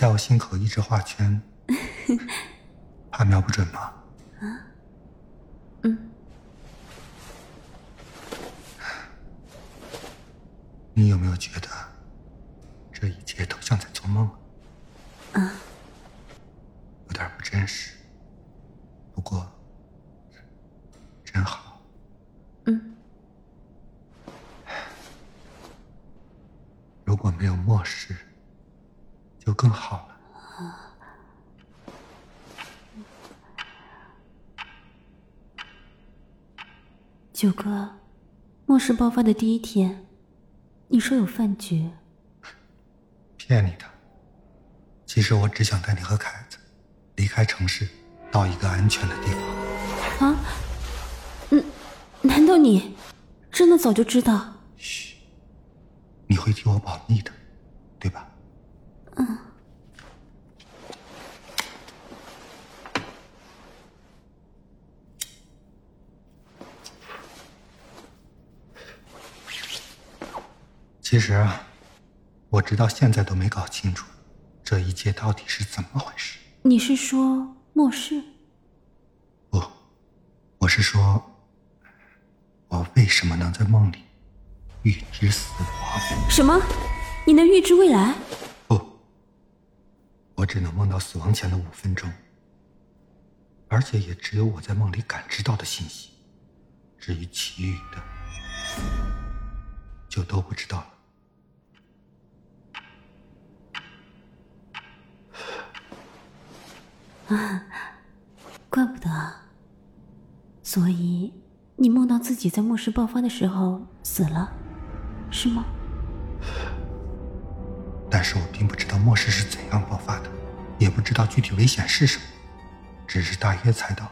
在我心口一直画圈，怕瞄不准吗？啊，嗯。你有没有觉得这一切都像在做梦？啊，有点不真实。不过，真好。嗯。如果没有末世，就更好了。九哥，末世爆发的第一天，你说有饭局？骗你的。其实我只想带你和凯子离开城市，到一个安全的地方。啊？嗯？难道你真的早就知道？嘘，你会替我保密的？嗯。其实啊，我直到现在都没搞清楚。这一切到底是怎么回事？你是说末世？不，我是说，我为什么能在梦里预知死亡？什么？你能预知未来？只能梦到死亡前的五分钟，而且也只有我在梦里感知到的信息。至于其余的，就都不知道了。啊，怪不得。所以你梦到自己在末世爆发的时候死了，是吗？但是我并不知道末世是怎样爆发的，也不知道具体危险是什么，只是大约猜到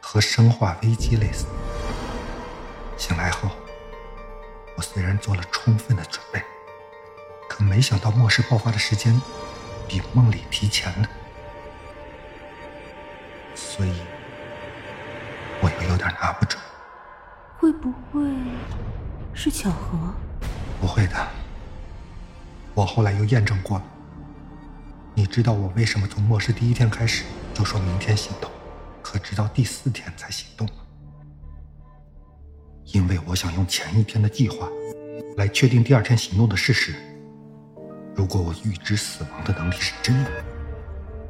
和生化危机类似。醒来后，我虽然做了充分的准备，可没想到末世爆发的时间比梦里提前了。所以，我又有点拿不准，会不会是巧合？不会的，我后来又验证过了。你知道我为什么从末世第一天开始就说明天行动，可直到第四天才行动吗？因为我想用前一天的计划来确定第二天行动的事实。如果我预知死亡的能力是真的，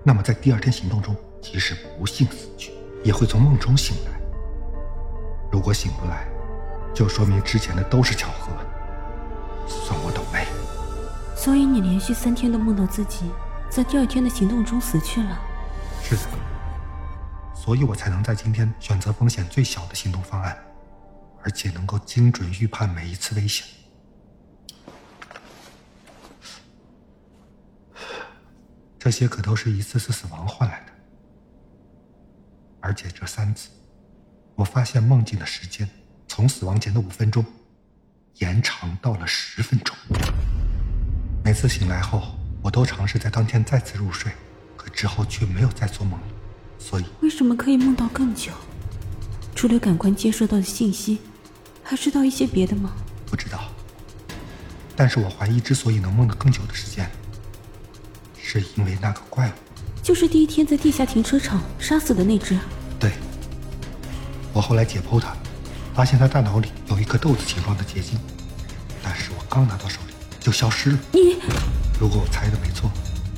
那么在第二天行动中。即使不幸死去，也会从梦中醒来。如果醒不来，就说明之前的都是巧合，算我倒霉。所以你连续三天都梦到自己在第二天的行动中死去了。是的，所以我才能在今天选择风险最小的行动方案，而且能够精准预判每一次危险。这些可都是一次次死亡换来的。而且这三次，我发现梦境的时间从死亡前的五分钟延长到了十分钟。每次醒来后，我都尝试在当天再次入睡，可之后却没有再做梦了。所以，为什么可以梦到更久？除了感官接收到的信息，还知道一些别的吗？不知道。但是我怀疑，之所以能梦得更久的时间，是因为那个怪物。就是第一天在地下停车场杀死的那只。对，我后来解剖它，发现它大脑里有一颗豆子形状的结晶，但是我刚拿到手里就消失了。你，如果我猜的没错，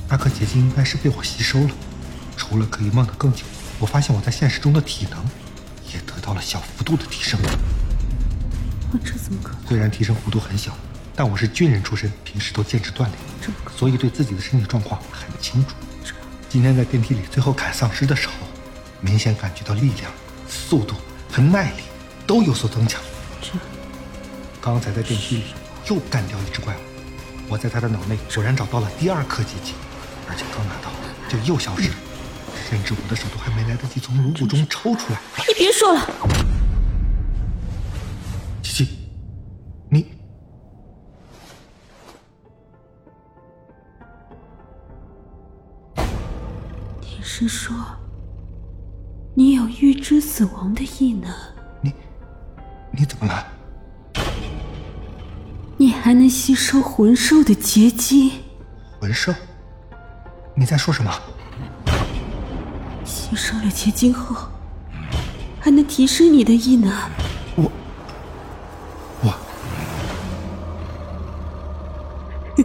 那颗结晶应该是被我吸收了。除了可以梦得更久，我发现我在现实中的体能也得到了小幅度的提升。我这怎么可能？虽然提升幅度很小，但我是军人出身，平时都坚持锻炼，所以对自己的身体状况很清楚。今天在电梯里最后砍丧尸的时候，明显感觉到力量、速度和耐力都有所增强。这，刚才在电梯里又干掉一只怪物，我在他的脑内果然找到了第二颗结晶，而且刚拿到就又消失了，甚至我的手都还没来得及从颅骨中抽出来。你别说了。是说，你有预知死亡的异能？你，你怎么了？你还能吸收魂兽的结晶？魂兽？你在说什么？吸收了结晶后，还能提升你的异能。我我。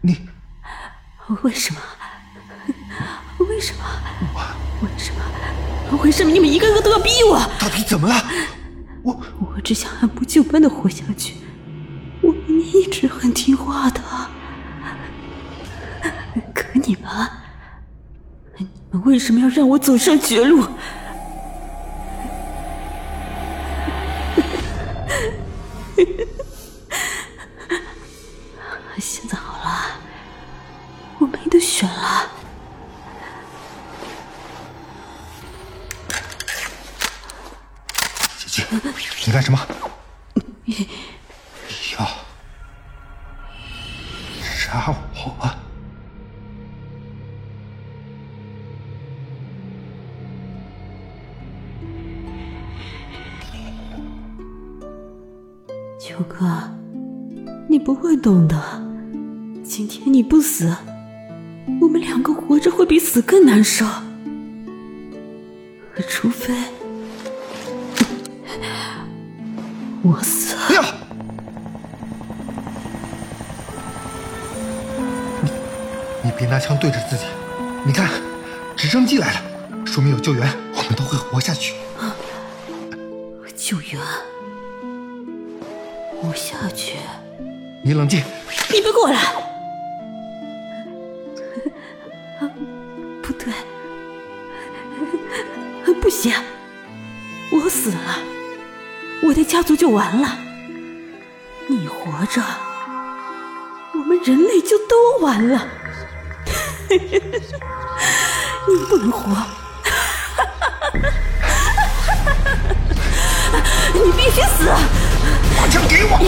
你为什么？为什么？为什么？为什么你们一个个都要逼我？到底怎么了？我我只想按部就班的活下去。我明明一直很听话的，可你们，你们为什么要让我走上绝路？现在好了，我没得选了。干什么？要杀我？秋哥，你不会懂的。今天你不死，我们两个活着会比死更难受。除非我死。不要！你你别拿枪对着自己。你看，直升机来了，说明有救援，我们都会活下去。救援，活下去。你冷静。你别过来！不对，不行，我死了，我的家族就完了。你活着，我们人类就都完了。你不能活！你必须死！把枪给我！